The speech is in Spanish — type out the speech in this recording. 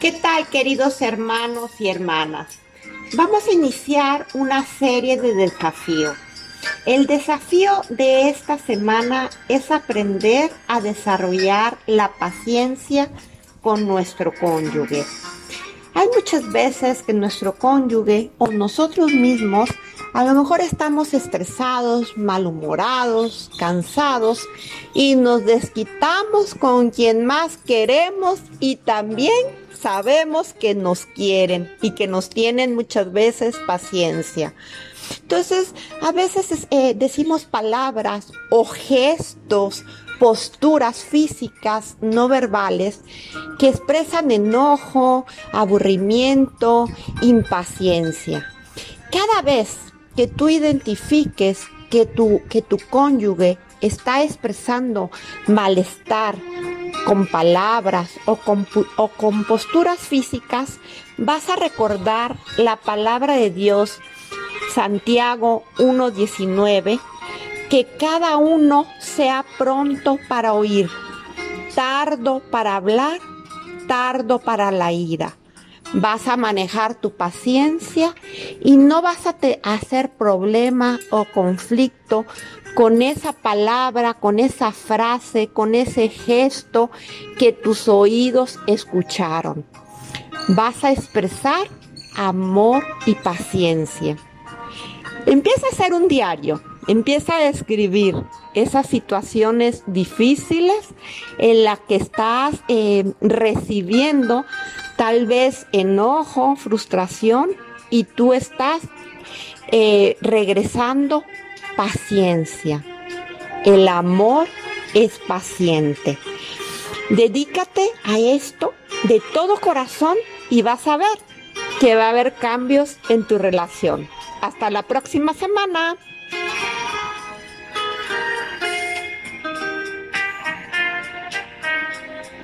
¿Qué tal queridos hermanos y hermanas? Vamos a iniciar una serie de desafíos. El desafío de esta semana es aprender a desarrollar la paciencia con nuestro cónyuge. Hay muchas veces que nuestro cónyuge o nosotros mismos a lo mejor estamos estresados, malhumorados, cansados y nos desquitamos con quien más queremos y también sabemos que nos quieren y que nos tienen muchas veces paciencia. Entonces, a veces eh, decimos palabras o gestos, posturas físicas no verbales que expresan enojo, aburrimiento, impaciencia. Cada vez que tú identifiques que tu, que tu cónyuge está expresando malestar con palabras o con, o con posturas físicas, vas a recordar la palabra de Dios, Santiago 1.19, que cada uno sea pronto para oír, tardo para hablar, tardo para la ira vas a manejar tu paciencia y no vas a hacer problema o conflicto con esa palabra, con esa frase, con ese gesto que tus oídos escucharon. Vas a expresar amor y paciencia. Empieza a hacer un diario, empieza a escribir esas situaciones difíciles en las que estás eh, recibiendo tal vez enojo, frustración y tú estás eh, regresando paciencia. El amor es paciente. Dedícate a esto de todo corazón y vas a ver que va a haber cambios en tu relación. Hasta la próxima semana.